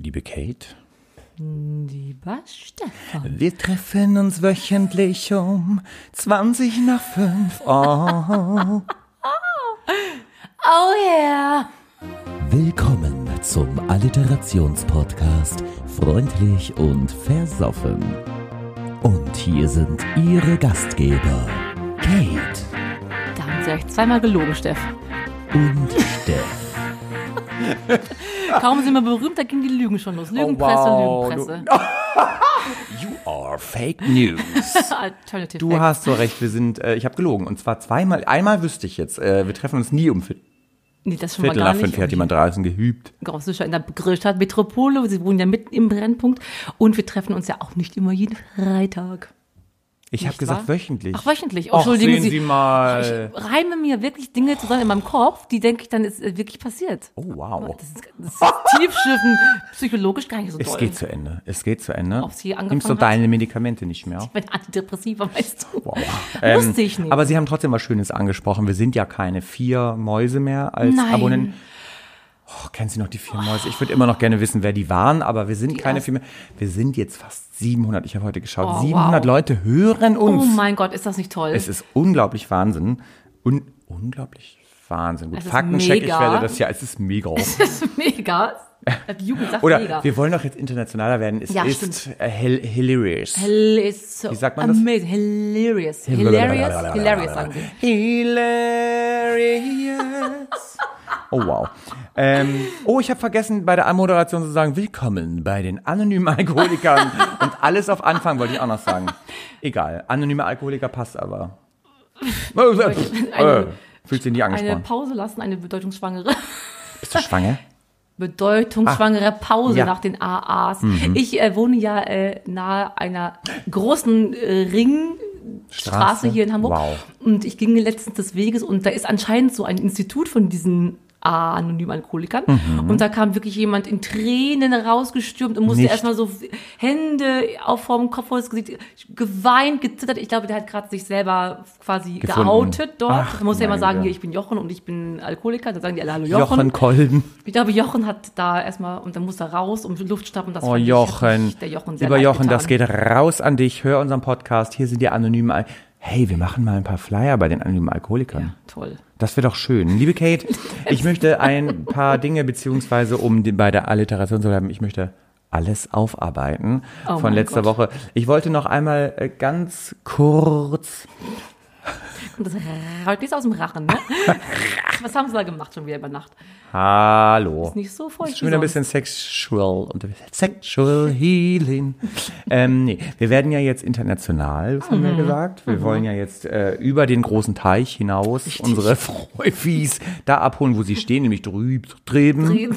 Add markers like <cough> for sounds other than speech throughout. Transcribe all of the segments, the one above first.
Liebe Kate, Lieber Stefan. wir treffen uns wöchentlich um 20 nach 5. Oh. <laughs> Oh yeah. Willkommen zum Alliterationspodcast Freundlich und Versoffen. Und hier sind Ihre Gastgeber Kate Da haben sie euch zweimal gelogen, Steff. und Steff. <laughs> Kaum sind wir berühmt, da ging die Lügen schon los. Lügenpresse, wow. Lügenpresse. <laughs> You are fake news. <laughs> Alternative Du Facts. hast so recht, wir sind, äh, ich habe gelogen. Und zwar zweimal, einmal wüsste ich jetzt, äh, wir treffen uns nie um Viertel Nee, das schon mal Viertel gar nach fünf, hat jemand draußen gehübt. Große in der Großstadt Metropole. Sie wohnen ja mitten im Brennpunkt. Und wir treffen uns ja auch nicht immer jeden Freitag. Ich habe gesagt wahr? wöchentlich. Ach, wöchentlich. Oh, Entschuldigen sehen Sie mal. Ich reime mir wirklich Dinge zusammen in meinem Kopf, die denke ich dann ist äh, wirklich passiert. Oh, wow. Das ist, das ist tiefschiffend, <laughs> psychologisch gar nicht so Es toll. geht zu Ende. Es geht zu Ende. Ob sie angefangen Nimmst du hat? deine Medikamente nicht mehr? Mein Antidepressiva meinst du? Wow. <laughs> Wusste ich nicht. Aber Sie haben trotzdem was Schönes angesprochen. Wir sind ja keine vier Mäuse mehr als Nein. Abonnenten. Oh, kennen Sie noch die vier Mäuse? Ich würde immer noch gerne wissen, wer die waren, aber wir sind keine vier mehr. Wir sind jetzt fast 700. Ich habe heute geschaut. Oh, 700 wow. Leute hören uns. Oh mein Gott, ist das nicht toll? Es ist unglaublich Wahnsinn. Un unglaublich Wahnsinn. Gut, Es Faktencheck, ich werde das ja, es ist mega. das ist mega. Die Jugend sagt Oder mega. wir wollen doch jetzt internationaler werden. Es Ja, ist hil hilarious. Hell is so Wie sagt man das? amazing. Hilarious. Hilarious. Hilarious sagen sie. Hilarious. Oh wow. Ähm, oh, ich habe vergessen, bei der Anmoderation zu sagen, willkommen bei den anonymen Alkoholikern. <laughs> Und alles auf Anfang wollte ich auch noch sagen. Egal, anonyme Alkoholiker passt aber. <laughs> Äh, Fühlt sich nicht Eine angesprochen. Pause lassen, eine bedeutungsschwangere, Bist du schwanger? <laughs> bedeutungsschwangere Pause Ah, ja. Mhm. nach den AAs. Ich äh, wohne ja äh, nahe einer großen äh, Ringstraße Straße? hier in Hamburg. Wow. Und ich ging letztens des Weges und da ist anscheinend so ein Institut von diesen A anonymen Alkoholikern. Mhm. Und da kam wirklich jemand in Tränen rausgestürmt und musste Nicht. erstmal so Hände auf vorm Kopf vor das Gesicht, geweint, gezittert. Ich glaube, der hat gerade sich selber quasi Gefunden. geoutet dort. Ach, Man muss ja immer sagen, hier, ich bin Jochen und ich bin Alkoholiker. Dann sagen die alle, hallo Jochen, Jochen. Kolben. Ich glaube, Jochen hat da erstmal, und dann muss er raus und Luft schnappen. Das Oh, ich, Jochen. mich der Jochen sehr Lieber Jochen, getan. das geht raus an dich. Hör unseren Podcast. Hier sind die anonymen Al Hey, wir machen mal ein paar Flyer bei den anonymen Alkoholikern. Toll. Das wäre doch schön. Liebe Kate, <laughs> ich möchte ein paar Dinge, beziehungsweise um die, bei der Alliteration zu bleiben, ich möchte alles aufarbeiten Oh von letzter Gott. Woche. Ich wollte noch einmal äh, ganz kurz, Und das <laughs> rollt nicht aus dem Rachen, ne? <laughs> Was haben sie da gemacht schon wieder über Nacht? Hallo. Ist nicht so feucht Schon wieder ein bisschen sexual unterwegs. Sexual Healing. ähm, nee, wir werden ja jetzt international, das haben Mhm. wir gesagt. Wir wollen ja jetzt äh, über den großen Teich hinaus unsere <laughs> Freufis da abholen, wo sie stehen, nämlich drüb, drüben.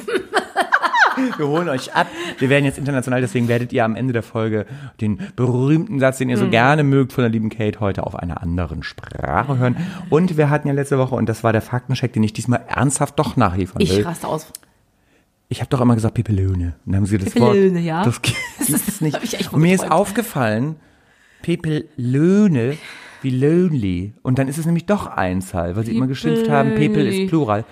Wir holen euch ab. Wir werden jetzt international, deswegen werdet ihr am Ende der Folge den berühmten Satz, den ihr Mhm. so gerne mögt von der lieben Kate, heute auf einer anderen Sprache hören. Und wir hatten ja letzte Woche, und das war der Faktencheck, den ich diesmal ernsthaft doch nachliefern will. Ich raste aus. Ich habe doch immer gesagt Pepelöne. Dann haben sie das Pepelöne, Wort. ja. Das <laughs> gibt es nicht. Und mir ist aufgefallen, Pepelöne wie lonely. Und dann ist es nämlich doch Einzahl, weil sie immer geschimpft haben, Pepel ist Plural.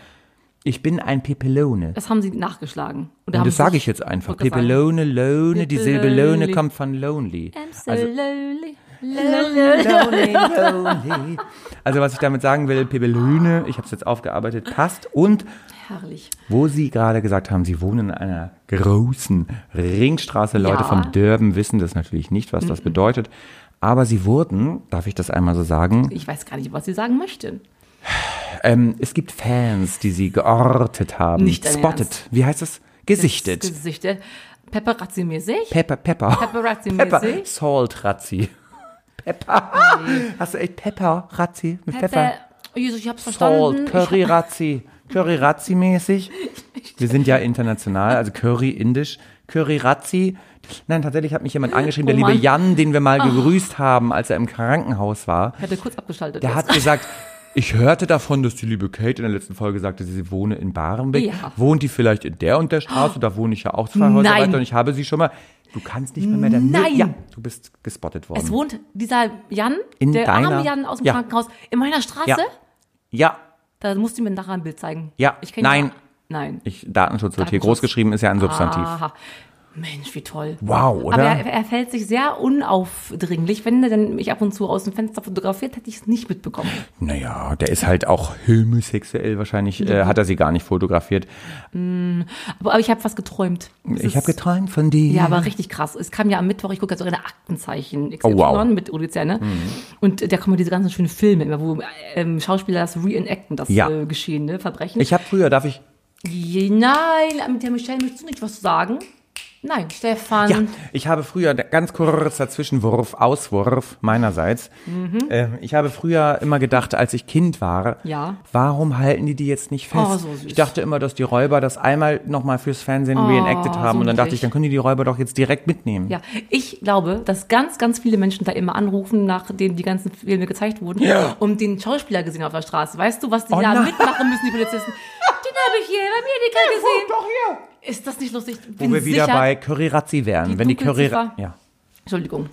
Ich bin ein Pepelone. Das haben sie nachgeschlagen. Und, das sage ich jetzt einfach. Pepelone, Lone, die Silbe. Lone kommt von lonely. I'm so Also- lonely. Lonely, lonely. Also was ich damit sagen will, Pepelone, ich habe es jetzt aufgearbeitet, passt. Und Herrlich. wo Sie gerade gesagt haben, Sie wohnen in einer großen Ringstraße. Leute Ja. vom Dörben wissen das natürlich nicht, was das bedeutet. Aber Sie wurden, darf ich das einmal so sagen, Ich weiß gar nicht, was sie sagen möchten. Ähm, es gibt Fans, die Sie geortet haben. Nicht Spotted. Ernst. Wie heißt es? Gesichtet. Gesichter. Paparazzi-mäßig. Pepper, Pepper. Paparazzi-mäßig. Pepper. Salt Razzi. Pepper. Hast du echt Pepper Razzi mit Pfeffer? Pepper. Oh, Jesus, ich hab's verstanden. Salt, Curry Razzi. Curry Razzi mäßig. Wir <laughs> sind ja international, also Curry indisch. Curry Razzi. Nein, tatsächlich hat mich jemand angeschrieben, der Oh liebe Mann. Jan, den wir mal gegrüßt haben, als er im Krankenhaus war. Ich hatte kurz abgeschaltet. Der jetzt. hat gesagt, <laughs> ich hörte davon, dass die liebe Kate in der letzten Folge sagte, sie wohne in Barenbeck. Ja. Wohnt die vielleicht in der und der Straße? Da wohne ich ja auch zwei Häuser Nein. weiter und ich habe sie schon mal. Du kannst nicht mehr mehr der Nein. Ja, du bist gespottet worden. Es wohnt dieser Jan, In der deiner- arme Jan aus dem Ja. Krankenhaus, in meiner Straße. ja. Ja, Da musst du mir nachher ein Bild zeigen. ja. Ich kenn Nein. Nein. Ich, Datenschutz wird hier Datenschutz. groß geschrieben, ist ja ein Substantiv. Aha. Mensch, wie toll. Wow, oder? Aber er, er fällt sich sehr unaufdringlich. Wenn er dann mich ab und zu aus dem Fenster fotografiert, hätte ich es nicht mitbekommen. Naja, der ist halt auch homosexuell. Wahrscheinlich äh, hat er sie gar nicht fotografiert. Aber, aber ich habe was geträumt. Es Ich habe geträumt von dir. Ja, aber richtig krass. Es kam ja am Mittwoch, ich gucke jetzt auch in der Aktenzeichen XY Oh, wow. Mhm. mit Uli Zerne. Und da kommen diese ganzen schönen Filme, immer, wo ähm, Schauspieler das reenacten, das Ja. äh, geschehene Verbrechen. Ich habe früher, darf ich? Nein, mit der Michelle möchtest du nicht was sagen? Nein, Stefan. Ja, ich habe früher, ganz kurzer Zwischenwurf, Auswurf meinerseits. Ähm, ich habe früher immer gedacht, als ich Kind war, Mhm. Ja. warum halten die die jetzt nicht fest? Oh, so. Ich dachte immer, dass die Räuber das einmal nochmal fürs Fernsehen Oh, reenacted haben. so und dann dachte ich, dann können die die Räuber doch jetzt direkt mitnehmen. Ja, ich glaube, dass ganz, ganz viele Menschen da immer anrufen, nachdem die ganzen Filme gezeigt wurden, Ja. und den Schauspieler gesehen auf der Straße. Weißt du, was die Oh da nein. mitmachen müssen, die Polizisten? <laughs> Den habe ich hier in Amerika gesehen. Doch hier. Ist das nicht lustig? Wo Bin wir wieder sicher, bei Curry Razzi wären. die Wenn die Curry, ja. Entschuldigung.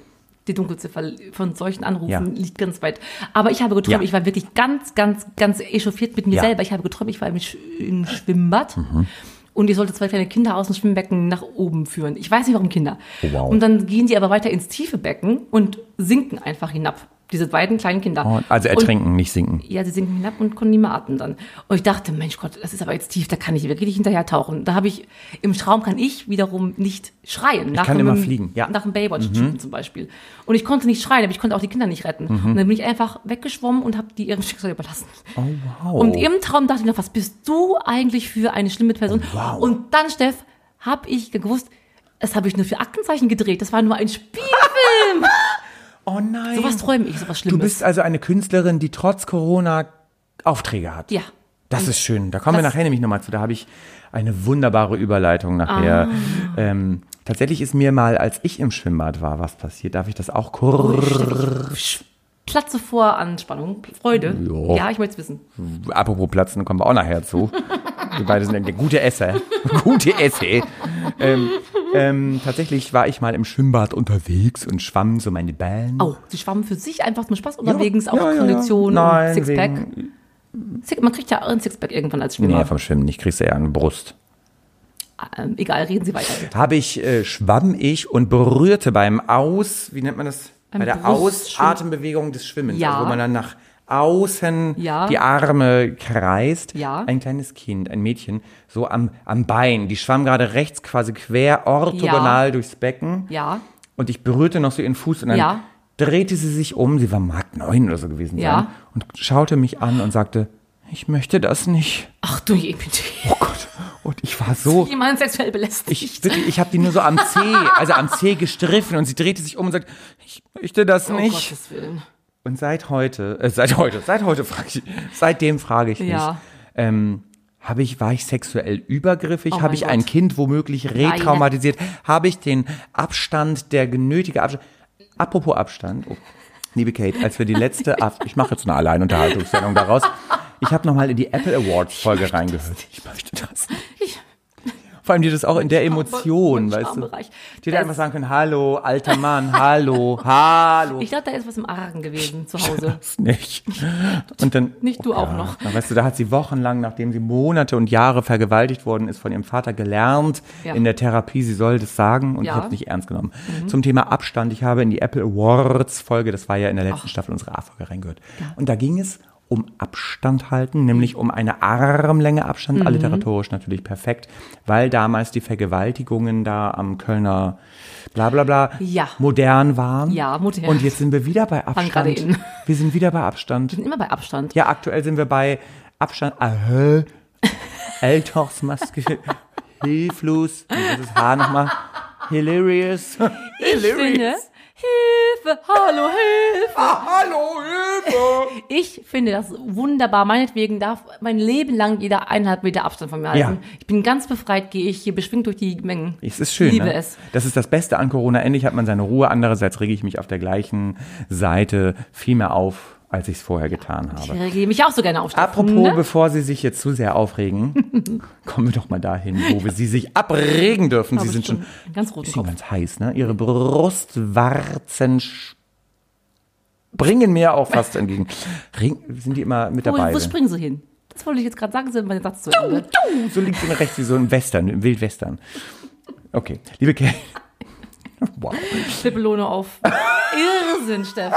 Die Dunkelziffer von solchen Anrufen Ja. liegt ganz weit. Aber ich habe geträumt, Ja. ich war wirklich ganz, ganz, ganz echauffiert mit mir Ja. selber. Ich habe geträumt, ich war im, Sch im Schwimmbad. Mhm. Und ich sollte zwei kleine Kinder aus dem Schwimmbecken nach oben führen. Ich weiß nicht, warum Kinder. Oh, wow. Und dann gehen die aber weiter ins tiefe Becken und sinken einfach hinab. Diese beiden kleinen Kinder. Oh, also Und- ertrinken, nicht sinken. ja, sie sinken hinab und konnten nicht mehr atmen dann. Und ich dachte, Mensch Gott, das ist aber jetzt tief, da kann ich wirklich nicht hinterher tauchen. Da habe ich, im Traum kann ich wiederum nicht schreien. nach kann einem, immer fliegen, ja. Mhm. Nach einem Baywatch-Typen zum Beispiel. Und ich konnte nicht schreien, aber ich konnte auch die Kinder nicht retten. Mhm. Und dann bin ich einfach weggeschwommen und habe die ihrem <laughs> Schicksal überlassen. Oh, wow. Und im Traum dachte ich noch, was bist du eigentlich für eine schlimme Person? Oh, wow. Und dann, Steff, habe ich gewusst, das habe ich nur für Aktenzeichen gedreht. Das war nur ein Spielfilm. <laughs> oh nein. sowas träume ich, sowas du Schlimmes. bist also eine Künstlerin, die trotz Corona Aufträge hat. ja. Das ist schön. Da kommen wir nachher nämlich nochmal zu. Da habe ich eine wunderbare Überleitung nachher. Ah. Ähm, tatsächlich ist mir mal, als ich im Schwimmbad war, was passiert. Darf ich das auch kurz? Platze vor Anspannung, Freude. Ja. Ja, ich möchte es wissen. Apropos Platzen, kommen wir auch nachher zu. Wir beide sind ja gute Esser. <laughs> Gute Esser. Ähm, ähm, tatsächlich war ich mal im Schwimmbad unterwegs und schwamm so meine Bahn. Oh, sie schwammen für sich einfach nur Spaß oder wegen auch ja, ja, ja. Kondition Nein, Sixpack? wegen- man kriegt ja auch ein Sixpack irgendwann als Schwimmer. Nee, vom Schwimmen nicht. Kriegst du ja eine Brust. ähm, egal, reden Sie weiter. habe ich, äh, schwamm ich und berührte beim Aus, wie nennt man das? Beim Bei der. Ausatembewegung des Schwimmens, Ja. also wo man dann nach außen Ja. die Arme kreist. Ja. Ein kleines Kind, ein Mädchen, so am, am Bein. Die schwamm gerade rechts quasi quer, orthogonal Ja. durchs Becken. Ja, Und ich berührte noch so ihren Fuß und dann Ja. drehte sie sich um, sie war Mark 9 oder so gewesen Ja. sein, und schaute mich an und sagte, ich möchte das nicht. ach du je, bitte. Oh Gott. Und ich war so, Jemand sexuell belästigt. ich, wirklich, ich habe die nur so am C, also am C gestriffen und sie drehte sich um und sagt, ich möchte das oh nicht. Gottes Willen. Und seit heute, äh, seit heute, seit heute frage ich, seitdem frage ich mich, Ja. ähm, habe ich, war ich sexuell übergriffig? Oh habe ich ein Gott. Kind womöglich retraumatisiert? Habe ich den Abstand, der genötige Abstand, apropos Abstand, oh, liebe Kate, als wir die letzte, Ab <laughs> ich mache jetzt eine Alleinunterhaltungssendung daraus, ich habe nochmal in die Apple Awards Folge reingehört. Ich möchte das. Ich- Vor allem die das auch in der Emotion, weißt du. Die Das- einfach sagen können, hallo, alter Mann, hallo, <laughs> hallo. Ich glaube, da ist was im Argen gewesen zu Hause. das nicht. Und dann. <laughs> Nicht du auch noch. Na, weißt du, da hat sie wochenlang, nachdem sie Monate und Jahre vergewaltigt worden ist, von ihrem Vater gelernt Ja. in der Therapie, sie soll das sagen und ich Ja. habe es nicht ernst genommen. Zum Thema Abstand, ich habe in die Apple Awards Folge, das war ja in der letzten Staffel unserer A-Folge reingehört. Und da ging es um Abstand halten, nämlich um eine Armlänge Abstand, Mhm. alliteratorisch natürlich perfekt, weil damals die Vergewaltigungen da am Kölner bla bla bla Ja. modern waren. Ja, modern. Und jetzt sind wir wieder bei Abstand. Wir sind wieder bei Abstand. Sind immer bei Abstand. Ja, aktuell sind wir bei Abstand. Ahö. <laughs> Eltochsmaske. Hilflos. Wie ist das Haar nochmal? Hilarious. Finde, Hilfe, hallo, Hilfe. Hallo, Hilfe. Ich finde das wunderbar. Meinetwegen darf mein Leben lang jeder eineinhalb Meter Abstand von mir halten. Ja. Ich bin ganz befreit, gehe ich hier beschwingt durch die Mengen. Es ist schön. Ich liebe ne? es. Das ist das Beste an Corona. Endlich hat man seine Ruhe. Andererseits rege ich mich auf der gleichen Seite viel mehr auf, als ich es vorher getan Ich habe. reagiere mich auch so gerne auf. Steffen, Apropos, ne? befür Sie sich jetzt zu sehr aufregen, <laughs> kommen wir doch mal dahin, wo wir Sie sich abregen dürfen. Sie sind schon ganz bisschen Kopf. ganz heiß, ne? Ihre Brustwarzen springen mir auch fast entgegen. Ring, sind die immer mit Wo, dabei? wo springen sie hin? Das wollte ich jetzt gerade sagen, sind meine Satz zu Ende. So links und rechts wie so ein Western, ein Wildwestern. Okay, liebe Kate. Wow. Pipelone auf Irrsinn, Steff.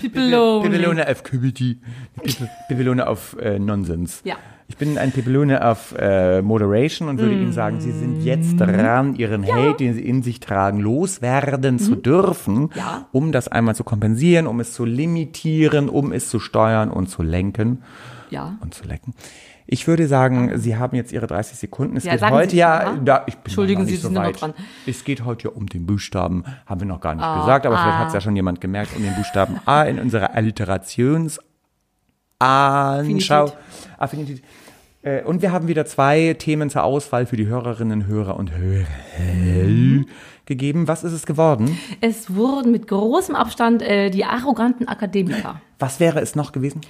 Pipelone. Pipelone auf Comedy. Pipe- Pipelone auf äh, Nonsens. Ja. Ich bin ein Pipelone auf äh, Moderation und würde Ihnen sagen, Sie sind jetzt dran, Ihren Hate, den Sie in sich tragen, loswerden zu dürfen, Ja. um das einmal zu kompensieren, um es zu limitieren, um es zu steuern und zu lenken Ja. und zu lecken. Ich würde sagen, Sie haben jetzt Ihre 30 Sekunden. Es Ja, geht heute Sie ja, da, ich bin Entschuldigen noch Sie, nicht Sie so sind noch weit. dran. Es geht heute ja um den Buchstaben, haben wir noch gar nicht gesagt, aber vielleicht hat es ja schon jemand gemerkt, um den Buchstaben A in unserer Alliterations Anschau. Affinität. Äh, Und wir haben wieder zwei Themen zur Auswahl für die Hörerinnen, Hörer und Hörer gegeben. Was ist es geworden? Es wurden mit großem Abstand äh, die arroganten Akademiker. Was wäre es noch gewesen?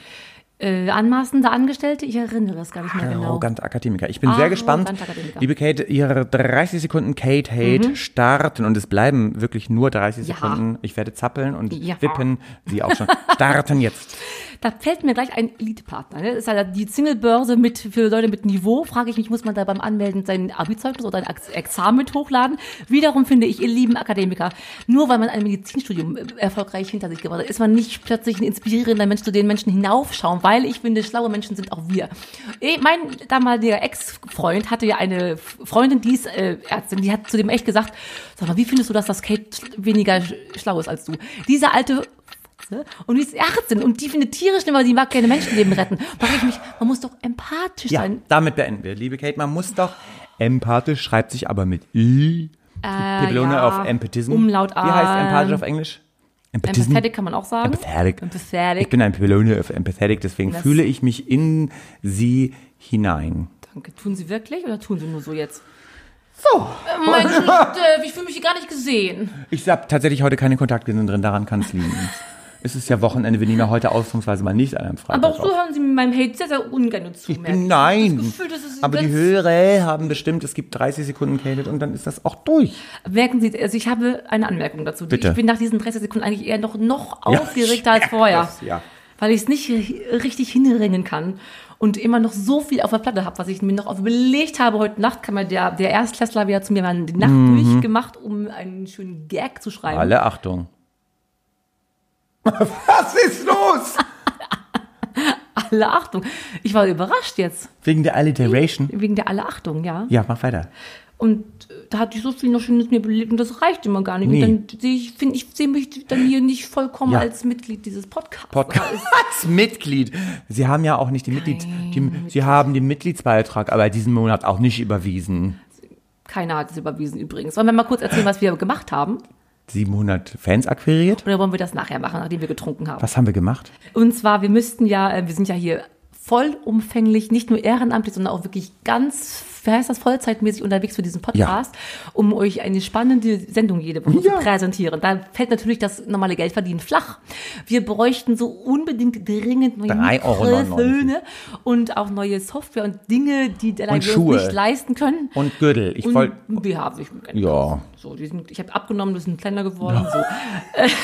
Äh, anmaßende Angestellte, ich erinnere es gar nicht mehr genau. Arrogante Akademiker. Ich bin sehr gespannt. Liebe Kate, Ihre 30 Sekunden Kate Hate starten und es bleiben wirklich nur 30 Ja. Sekunden. Ich werde zappeln und Ja. wippen. Sie auch schon. Starten jetzt. <laughs> Da fällt mir gleich ein Elite-Partner. Ne? Das ist halt die Single-Börse mit, für Leute mit Niveau. Frage ich mich, muss man da beim Anmelden sein Abi-Zeugnis oder ein Ex- Examen mit hochladen? Wiederum finde ich, ihr lieben Akademiker, nur weil man ein Medizinstudium äh, erfolgreich hinter sich gebracht hat, ist man nicht plötzlich ein inspirierender Mensch, zu den Menschen hinaufschauen, weil ich finde, schlaue Menschen sind auch wir. Eh, Mein damaliger Ex-Freund hatte ja eine Freundin, die ist äh, Ärztin, die hat zu dem echt gesagt, sag mal, wie findest du das, dass Kate weniger sch- schlau ist als du? Diese alte Ne? Und die ist Ärztin und die findet Tiere schlimmer, die mag gerne Menschenleben retten. Frage ich mich, man muss doch empathisch Ja, sein. damit beenden wir. Liebe Kate, man muss doch empathisch, schreibt sich aber mit I. Äh, Pipelone ja. auf Empathism. Umlaut Wie heißt empathisch auf Englisch? Empathism. Empathetic kann man auch sagen. Empathetic. Empathetic. Ich bin ein Pipelone auf Empathetic, deswegen Das- fühle ich mich in sie hinein. Danke. Tun Sie wirklich oder tun Sie nur so jetzt? So. <laughs> Äh, mein Steff, ich fühle mich hier gar nicht gesehen. Ich habe tatsächlich heute keine Kontaktlinsen drin, daran kann es liegen. <laughs> es ist ja Wochenende, wir nehmen ja heute ausnahmsweise mal nicht an einem Freitag Aber auch so auf. hören Sie mir meinem Hate sehr, sehr ungern zu. Ich bin, nein, Das Gefühl, das ist aber die Hörer haben bestimmt, es gibt 30 Sekunden Kate und dann ist das auch durch. Merken Sie, also ich habe eine Anmerkung dazu. Bitte. Ich bin nach diesen 30 Sekunden eigentlich eher noch, noch aufgeregter als vorher. das- ja. Weil ich es nicht ri- richtig hinringen kann und immer noch so viel auf der Platte habe, was ich mir noch überlegt habe. Heute Nacht kam ja der, der Erstklässler wieder zu mir, wir haben die Nacht durchgemacht, um einen schönen Gag zu schreiben. Mhm. Alle Achtung. <laughs> Was ist los? <laughs> Alle Achtung. Ich war überrascht jetzt, Wegen der Alliteration? wegen der Alle Achtung, ja. Ja, mach weiter. Und da hatte ich so viel noch Schönes mir belegt und das reicht immer gar nicht. Nee. Und dann sehe ich, finde ich, sehe mich dann hier nicht vollkommen Ja. als Mitglied dieses Podcasts. Podcast-Mitglied. <laughs> Sie haben ja auch nicht die Mitglied, die, Sie haben den Mitgliedsbeitrag aber diesen Monat auch nicht überwiesen. Keiner hat es überwiesen übrigens. Wollen wir mal kurz erzählen, was wir gemacht haben? 700 Fans akquiriert? Oder wollen wir das nachher machen, nachdem wir getrunken haben? Was haben wir gemacht? Und zwar, wir müssten ja, äh, wir sind ja hier vollumfänglich, nicht nur ehrenamtlich, sondern auch wirklich ganz, wie heißt das, vollzeitmäßig unterwegs für diesen Podcast, um euch eine spannende Sendung jede Woche Ja. zu präsentieren. Da fällt natürlich das normale Geldverdienen flach. Wir bräuchten so unbedingt dringend neue 3,99 Euro. Mikrofone und auch neue Software und Dinge, die der wir nicht leisten können. Und Gürtel. Ich wollte. BH will ich mir Ja. so, die sind, ich habe abgenommen, wir sind kleiner geworden. So. Äh, <laughs>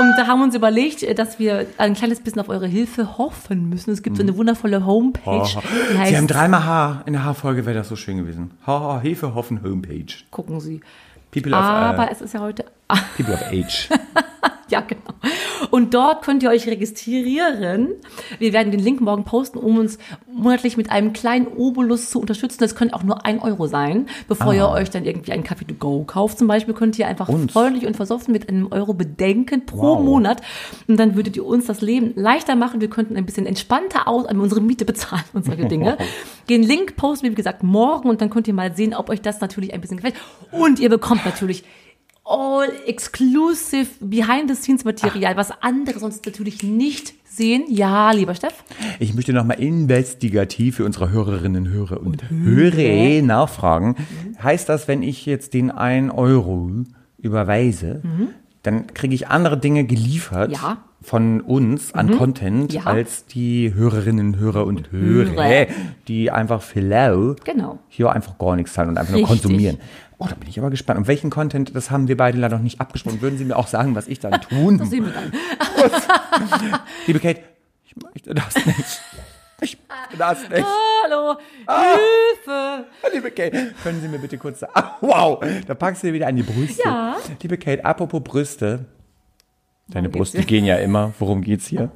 Und da haben wir uns überlegt, äh, dass wir ein kleines bisschen auf eure Hilfe hoffen müssen. Es gibt so eine wundervolle Homepage. Oh, Sie haben dreimal H. In der H-Folge wäre das so schön gewesen. H, Hilfe, Hoffen, Homepage. gucken Sie. People of, Aber äh, es ist ja heute. People of Age. <laughs> Ja, genau. Und dort könnt ihr euch registrieren. Wir werden den Link morgen posten, um uns monatlich mit einem kleinen Obolus zu unterstützen. Das könnte auch nur ein Euro sein. Bevor ihr euch dann irgendwie einen Kaffee to go kauft zum Beispiel, könnt ihr einfach Uns? freundlich und versoffen mit einem Euro bedenken pro Wow. Monat. Und dann würdet ihr uns das Leben leichter machen. Wir könnten ein bisschen entspannter aus, unsere Miete bezahlen und solche Dinge. <laughs> Den Link posten wir, wie gesagt, morgen und dann könnt ihr mal sehen, ob euch das natürlich ein bisschen gefällt. Und ihr bekommt natürlich all exclusive behind the scenes Material, was andere sonst natürlich nicht sehen. Ja, lieber Steff. Ich möchte nochmal investigativ für unsere Hörerinnen, Hörer und, Hörer nachfragen. Heißt das, wenn ich jetzt den 1 Euro überweise, dann kriege ich andere Dinge geliefert Ja. von uns an Content Ja. als die Hörerinnen, Hörer und Hörer, Hörer. die einfach für lau Genau. hier einfach gar nichts zahlen und einfach nur Richtig. konsumieren. Oh, da bin ich aber gespannt. Und welchen Content, das haben wir beide leider noch nicht abgesprochen. Würden Sie mir auch sagen, was ich dann tun dann. Liebe Kate, ich möchte das nicht. Ich bin das nicht. Hallo, Hilfe. Liebe Kate, können Sie mir bitte kurz sagen. Ah, wow, da packst du dir wieder an die Brüste. Ja. Liebe Kate, apropos Brüste. Deine Brüste gehen ja immer. Worum geht's hier?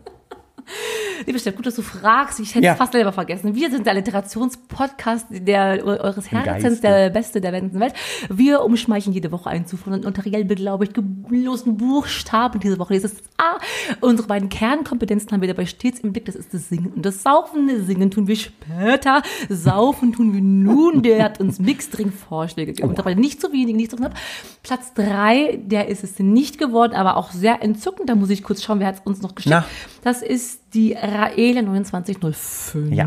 Liebe Steff, gut, dass du fragst. Ich hätte Ja. es fast selber vergessen. Wir sind der Literationspodcast der, eures Herzens, der beste der ganzen Welt. Wir umschmeicheln jede Woche einen zuvor notariell beglaubigt geblosten Buchstaben. Diese Woche ist es A. Unsere beiden Kernkompetenzen haben wir dabei stets im Blick. Das ist das Singen und das Saufen. Das Singen tun wir später. Saufen tun wir nun. Der hat uns Mixdrink-Vorschläge gegeben. Und dabei nicht zu wenig, nicht zu knapp. Platz drei, der ist es nicht geworden, aber auch sehr entzückend. Da muss ich kurz schauen, wer hat es uns noch geschickt. Na. Das ist die Raele 2905. Ja.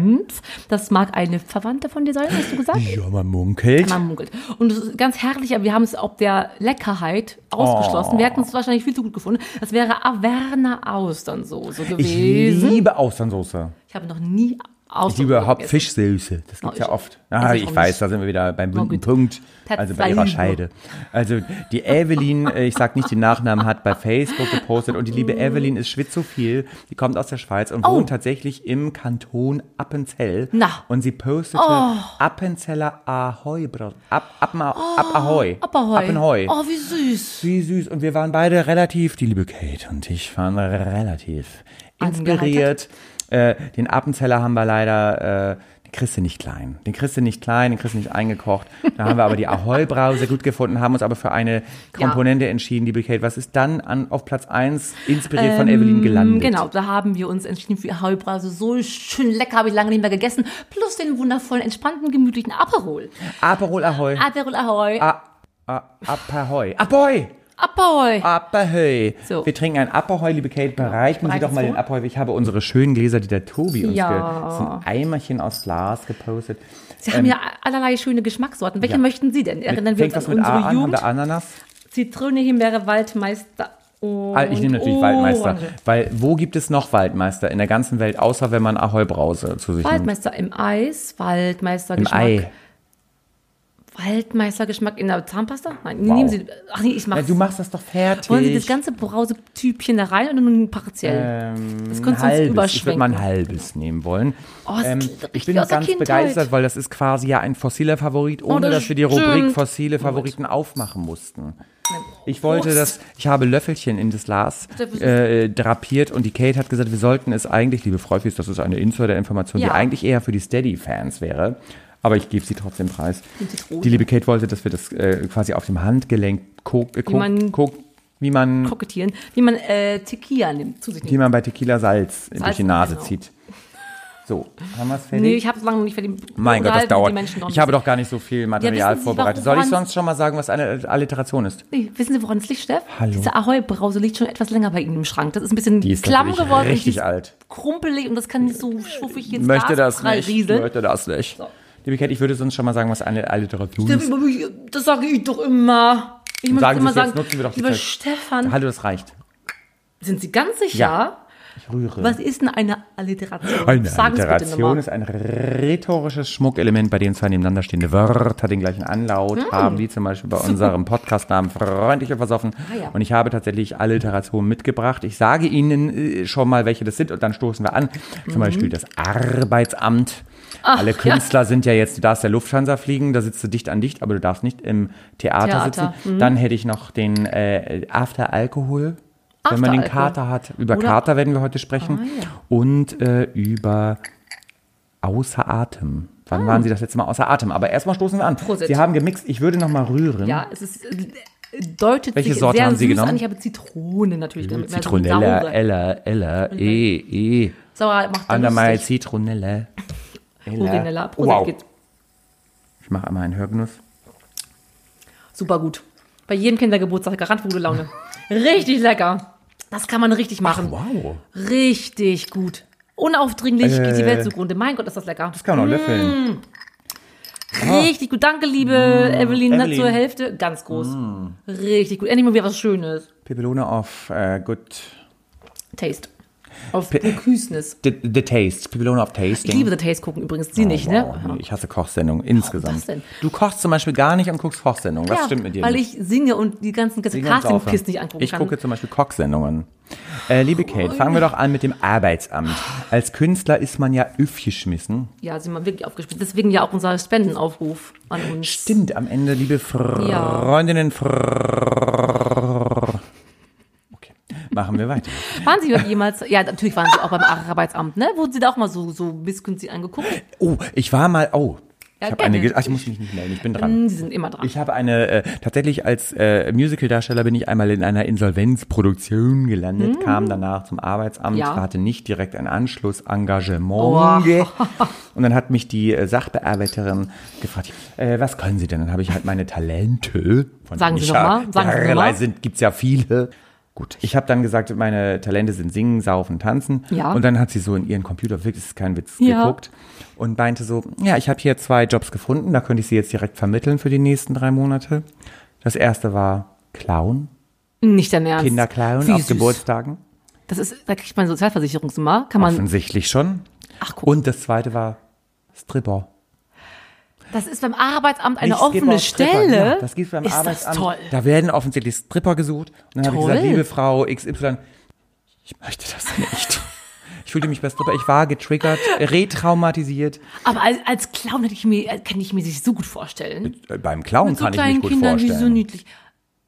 Das mag eine Verwandte von dir sein, hast du gesagt? Ja, man munkelt. Man munkelt. Und es ist ganz herrlich, aber wir haben es ob der Leckerheit ausgeschlossen. Oh. Wir hätten es wahrscheinlich viel zu gut gefunden. Das wäre Averna Austernsoße Ich gewesen. liebe Austernsoße. Ich habe noch nie Ich Austernsoße liebe überhaupt. Fischsoße. Das gibt's Oh, ja ich- oft. Ah, ich ich weiß, da sind wir wieder beim bunten. Punkt. Also bei ihrer. Scheide. Also die Evelyn, <laughs> äh, ich sag nicht den Nachnamen, hat bei Facebook gepostet und die liebe Evelyn ist schwitzophil. Die kommt aus der Schweiz und Oh. wohnt tatsächlich im Kanton Appenzell. Na. Und sie postete Appenzeller Ahoi. Bro- Ab, ab, ab, ab Ahoi. Oh, Apahoi. Appenhoi. Oh, wie süß. Wie süß. Und wir waren beide relativ, die liebe Kate und ich waren relativ inspiriert. Äh, den Appenzeller haben wir leider, äh, den kriegst du nicht klein. Den kriegst du nicht klein, den kriegst du nicht eingekocht. Da haben wir aber die Ahoi-Brause gut gefunden, haben uns aber für eine Komponente entschieden, liebe Kate. Was ist dann an, auf Platz 1 inspiriert von Evelyn gelandet? Genau, da haben wir uns entschieden für Ahoi-Brause. So schön lecker, habe ich lange nicht mehr gegessen. Plus den wundervollen, entspannten, gemütlichen Aperol. Aperol Ahoi. Aperol Ahoi. A, a, Aperhoi. Aperhoi. Ahoi. Aperhoi. So. Wir trinken ein Aperhoi, liebe Kate. Bereichen Sie doch mal vor. den Aperhoi. Ich habe unsere schönen Gläser, die der Tobi uns Ja. das ein Eimerchen aus Glas gepostet. Sie haben ja allerlei schöne Geschmackssorten. Welche Ähm, ja. möchten Sie denn? Erinnern wir uns das an mit A unsere an? Haben Jugend? wir Ananas? Zitrone, Himbeere, Waldmeister. Und Ah, ich nehme natürlich Waldmeister. Orange. Weil wo gibt es noch Waldmeister in der ganzen Welt, außer wenn man Ahoi Brause zu sich nimmt? Waldmeister im Eis, Waldmeister Im Geschmack. Ei. Waldmeister-Geschmack in der Zahnpasta? Nein, Wow. nehmen Sie. Ach nee, ich Ja, mach's. du machst das doch fertig. Wollen Sie das ganze Brausetypchen da rein oder nur partiell? das ein könnte uns halbes. Ich würde überschwenken. mal ein halbes nehmen wollen. Oh, ähm, ich bin ganz Kindheit. begeistert, weil das ist quasi ja ein fossiler Favorit, ohne das dass wir die Rubrik fossile Favoriten aufmachen mussten. Ich wollte das, ich habe Löffelchen in das Glas Das äh, drapiert und die Kate hat gesagt, wir sollten es eigentlich, liebe Freufis, das ist eine Insider-Information, die Ja. eigentlich eher für die Steady-Fans wäre. Aber ich gebe sie trotzdem preis. Die liebe Kate wollte, dass wir das äh, quasi auf dem Handgelenk gucken, äh, Wie man- wie Kokettieren, wie man äh, Tequila nimmt, zu sich nimmt. man bei Tequila Salz, durch die Nase genau. zieht. So, haben wir es fertig? Nee, ich habe es lange noch nicht verdient. mein Gott, das dauert. Ich habe doch gar nicht so viel Material Sie, vorbereitet. warum- Soll ich sonst schon mal sagen, was eine Alliteration ist? Nee, wissen Sie, woran es liegt, Steff? Hallo. Diese Ahoi-Brause liegt schon etwas länger bei Ihnen im Schrank. Das ist ein bisschen Die ist klamm geworden. richtig ist alt. Krumpelig und das kann nicht so schwuffig jetzt möchte das nicht. rieseln. Möchte das nicht. Liebe Kate, ich würde sonst schon mal sagen, was eine Alliteration ist. Das sage ich doch immer. Ich muss immer sagen, lieber. Stefan, Hallo, das reicht. sind Sie ganz sicher? Ja. Ich rühre. Was ist denn eine Alliteration? Eine Sagen Alliteration ist ein rhetorisches Schmuckelement, bei dem zwei nebeneinander stehende Wörter den gleichen Anlaut Hm. haben, wie zum Beispiel bei <laughs> unserem Podcastnamen Freundlich und Versoffen. Ah, ja. Und ich habe tatsächlich Alliterationen mitgebracht. Ich sage Ihnen äh, schon mal, welche das sind und dann stoßen wir an. Zum Beispiel das Arbeitsamt. Alle Künstler sind ja jetzt, du darfst der Lufthansa fliegen, da sitzt du dicht an dicht, aber du darfst nicht im Theater, Theater, sitzen. Dann hätte ich noch den äh, After Alkohol. Wenn man den After-Alkohol. Kater hat. Über Oder- Kater werden wir heute sprechen. Ah, ja. Und äh, über außer Atem. Wann waren Sie das letzte Mal außer Atem? Aber erstmal stoßen wir an. Ah. Prosit. Sie haben gemixt. Ich würde noch mal rühren. Ja, es ist, deutet Welche sich Sorte sehr haben Sie genommen? an. Ich habe Zitrone natürlich. damit mehr so Zitronella, Ella, Ella, E, E. Sauer macht Andermal lustig. Urinella. Prosit Wow. geht Ich mache einmal einen Hörgenuss. super gut. Bei jedem Kindergeburtstag garant gute Laune. richtig lecker. Das kann man richtig machen. Wow. Richtig gut. Unaufdringlich geht die Welt zugrunde. Mein Gott, ist das lecker. Das kann man auch löffeln. Richtig gut. Danke, liebe Evelyn, Evelyn. zur Hälfte. Ganz groß. Richtig gut. Endlich mal wieder was Schönes. Pepelone auf äh, Good Taste. Auf Bocuse. The, the Taste, Pavilion of Ich Tasting. liebe The Taste gucken übrigens, sie nicht, Oh, ne? wow, nee, Ich hasse Kochsendungen insgesamt. das denn? Du kochst zum Beispiel gar nicht und guckst Kochsendungen. Was ja, stimmt mit dir weil nicht? ich singe und die ganzen Saufen. nicht angucken Ich kann. gucke zum Beispiel Kochsendungen. Äh, liebe Kate, fangen wir doch an mit dem Arbeitsamt. Als Künstler ist man ja aufgeschmissen. Ja, sind wir wirklich aufgespielt. Deswegen ja auch unser Spendenaufruf an uns. Stimmt, am Ende, liebe Ja. Freundinnen, Fr Okay, machen wir weiter. <laughs> Waren Sie jemals, ja, natürlich waren Sie auch beim Arbeitsamt, ne? Wurden Sie da auch mal so, so missgünstig angeguckt? Oh, ich war mal, oh, ich Ja, habe eine, ach, ich muss mich nicht melden, ich bin dran. Hm, Sie sind immer dran. Ich habe eine, äh, tatsächlich als äh, Musicaldarsteller bin ich einmal in einer Insolvenzproduktion gelandet, kam danach zum Arbeitsamt, Mhm. Ja. hatte nicht direkt ein Anschlussengagement. Oh. <laughs> Und dann hat mich die äh, Sachbearbeiterin gefragt, äh, was können Sie denn? Dann habe ich halt meine Talente, von Sagen Sie ich noch ja mal, sagen Sie noch derlei mal. sind, gibt's ja viele. Gut, ich habe dann gesagt, meine Talente sind Singen, Saufen, Tanzen. Ja. Und dann hat sie so in ihren Computer, wirklich, das ist kein Witz, Ja. geguckt und meinte so, ja, ich habe hier zwei Jobs gefunden, da könnte ich sie jetzt direkt vermitteln für die nächsten drei Monate. Das erste war Clown, Nicht dein Ernst. Kinderclown Wie auf süß. Geburtstagen. Das ist, da kriegt man Sozialversicherungsnummer. Kann man, Offensichtlich schon. ach guck, Und das zweite war Stripper. Das ist beim Arbeitsamt eine Nicht offene Stripper. Stelle. Ja, das gibt beim ist Arbeitsamt. Das toll. Da werden offensichtlich Stripper gesucht. Und dann habe ich gesagt, liebe Frau XY, ich möchte das nicht. Ich fühlte mich bei Stripper, ich war getriggert, retraumatisiert. Aber als, als Clown hätte ich mir, äh, kann ich mir sich so gut vorstellen. Äh, Beim Clown Mit so kann ich mich kleinen gut Kindern, die so vorstellen. niedlich.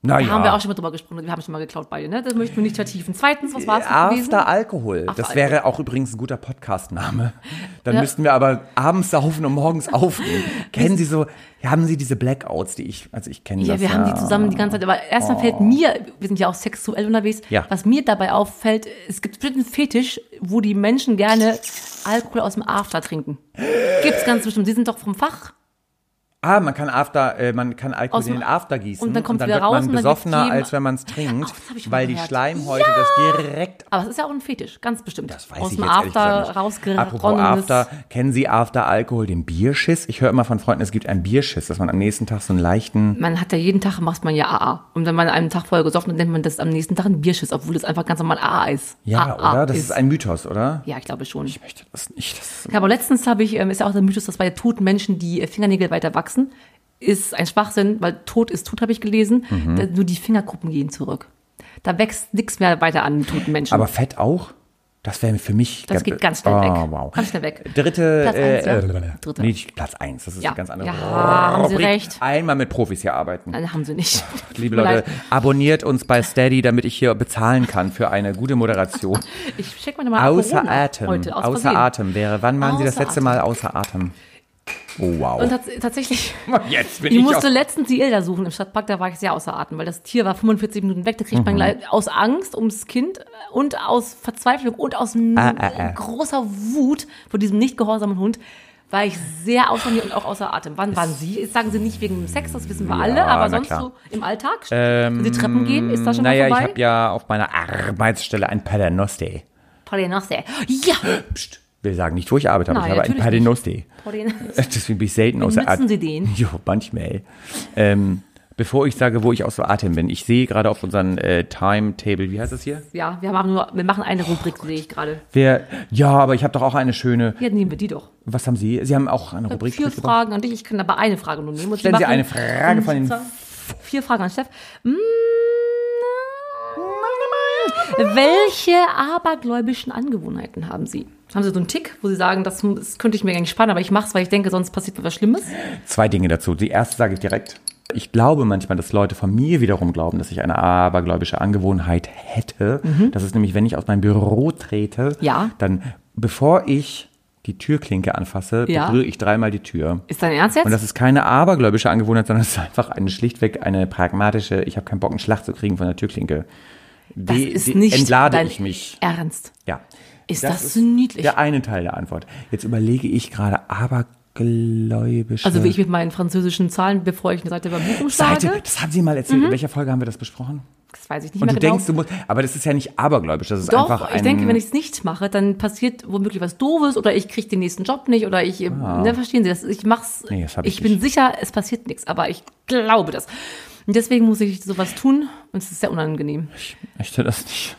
Na Da haben wir ja. auch schon mal drüber gesprochen. Wir haben schon mal geklaut beide, ne? Das möchten wir nicht vertiefen. Zweitens, was war es gewesen? After Alkohol. After das wäre auch übrigens ein guter Podcast-Name. Dann Ja. müssten wir aber abends saufen und morgens aufnehmen. <laughs> Kennen Sie so, haben Sie diese Blackouts, die ich, also ich kenne Ja, das wir ja. haben die zusammen die ganze Zeit. Aber erstmal fällt mir, wir sind ja auch sexuell unterwegs, Ja. was mir dabei auffällt, es gibt einen Fetisch, wo die Menschen gerne Alkohol aus dem After trinken. Gibt's ganz bestimmt. Sie sind doch vom Fach. Ah, man kann After, äh, man kann Alkohol Aus in den After gießen und dann kommt's wieder wird raus man und dann besoffener, als wenn man es trinkt, Ach, weil die gehört. Schleimhäute das direkt Aber es ist ja auch ein Fetisch, ganz bestimmt. Das weiß aus ich dem jetzt After nicht. Apropos rausgeronnenes. After, kennen Sie After Alkohol, den Bierschiss? Ich höre immer von Freunden, es gibt einen Bierschiss, dass man am nächsten Tag so einen leichten, Man hat ja jeden Tag, macht man ja AA. Und wenn man einen Tag vorher gesoffen hat, nennt man das am nächsten Tag ein Bierschiss, obwohl das einfach ganz normal AA ist. ja, AA oder? Das ist ein Mythos, oder? Ja, ich glaube schon. Ich möchte das nicht. Das Ja, aber letztens habe ich, ähm, ist ja auch der Mythos, dass bei toten Menschen die äh, Fingernägel weiter wachsen. Ist ein Schwachsinn, weil tot ist tot, habe ich gelesen. Mhm. Da, nur die Fingerkuppen gehen zurück. Da wächst nichts mehr weiter an toten Menschen. aber Fett auch? Das wäre für mich. Das geht ganz schnell oh, weg. Wow. Ganz schnell weg. Dritte, Platz äh, eins, ja. äh, Dritte. Nee, Platz eins. Das ist Ja. eine ganz andere Ja, haben Sie Rubrik. recht. Einmal mit Profis hier arbeiten. Nein, haben sie nicht. <laughs> Liebe mir Leute, leid. abonniert uns bei Steady, damit ich hier bezahlen kann für eine gute Moderation. <laughs> Ich check mal mal Außer Corona Atem. Heute, aus außer Versehen. Atem wäre. Wann waren Sie das Außer letzte Mal außer Atem? Oh, wow. Und tats tatsächlich, <laughs> Jetzt bin ich ich, musste letztens die Ilda suchen im Stadtpark, da war ich sehr außer Atem, weil das Tier war 45 Minuten weg. Da kriegt Mhm. man gleich aus Angst ums Kind und aus Verzweiflung und aus Ah, ah, ah. großer Wut vor diesem nicht gehorsamen Hund war ich sehr außer mir und auch außer Atem. Wann waren Sie? Jetzt sagen Sie nicht wegen dem Sex, das wissen wir alle, Ja, aber na sonst klar. so im Alltag? Wenn Sie Treppen gehen, ist das schon naja, mal ich vorbei? habe ja auf meiner Arbeitsstelle ein Paternoster. Paternoster. Ja! Psst, will sagen nicht, wo ich arbeite, aber Nein, ich habe ein Paternoster. Deswegen bin ich selten außer Benutzen Sie den? <laughs> Jo, manchmal. Ähm, bevor ich sage, wo ich außer Atem bin, ich sehe gerade auf unserem äh, Timetable, wie heißt das hier? Ja, wir machen nur, wir machen eine Rubrik, sehe ich gerade. Wer, ja, aber ich habe doch auch eine schöne, Ja, nehmen wir die doch. was haben Sie? Sie haben auch eine Ich Rubrik vier? Fragen an dich. Ich kann aber eine Frage nur nehmen. Und Stellen Sie machen- eine Frage von den- Vier Fragen an Steff. Mm, Welche abergläubischen Angewohnheiten haben Sie? Haben Sie so einen Tick, wo Sie sagen, das, das könnte ich mir gar nicht spannen, aber ich mache es, weil ich denke, sonst passiert mir was Schlimmes? Zwei Dinge dazu. Die erste sage ich direkt. Ich glaube manchmal, dass Leute von mir wiederum glauben, dass ich eine abergläubische Angewohnheit hätte. Das ist nämlich, wenn ich aus meinem Büro trete, Mhm. Ja. dann, bevor ich die Türklinke anfasse, Ja. berühre ich dreimal die Tür. Ist dein Ernst jetzt? Und das ist keine abergläubische Angewohnheit, sondern es ist einfach eine schlichtweg eine pragmatische, ich habe keinen Bock, einen Schlag zu kriegen von der Türklinke. Das ist nicht entlade ich mich. Ernst. Ja. Ist das so niedlich? Der eine Teil der Antwort. Jetzt überlege ich gerade abergläubische. Also wie ich mit meinen französischen Zahlen, bevor ich eine Seite beim Buch umschlage? Seite, das haben Sie mal erzählt. In welcher Folge haben wir das besprochen? Das weiß ich nicht Und mehr du genau. denkst, du musst, aber das ist ja nicht abergläubisch, das ist Doch, einfach ein. ich denke, wenn ich es nicht mache, dann passiert womöglich was Doofes oder ich kriege den nächsten Job nicht oder ich, ne, verstehen Sie das? Ich mach's, Ah. Nee, das ich ich bin sicher, es passiert nichts, aber ich glaube das. Und deswegen muss ich sowas tun und es ist sehr unangenehm. ich möchte das nicht.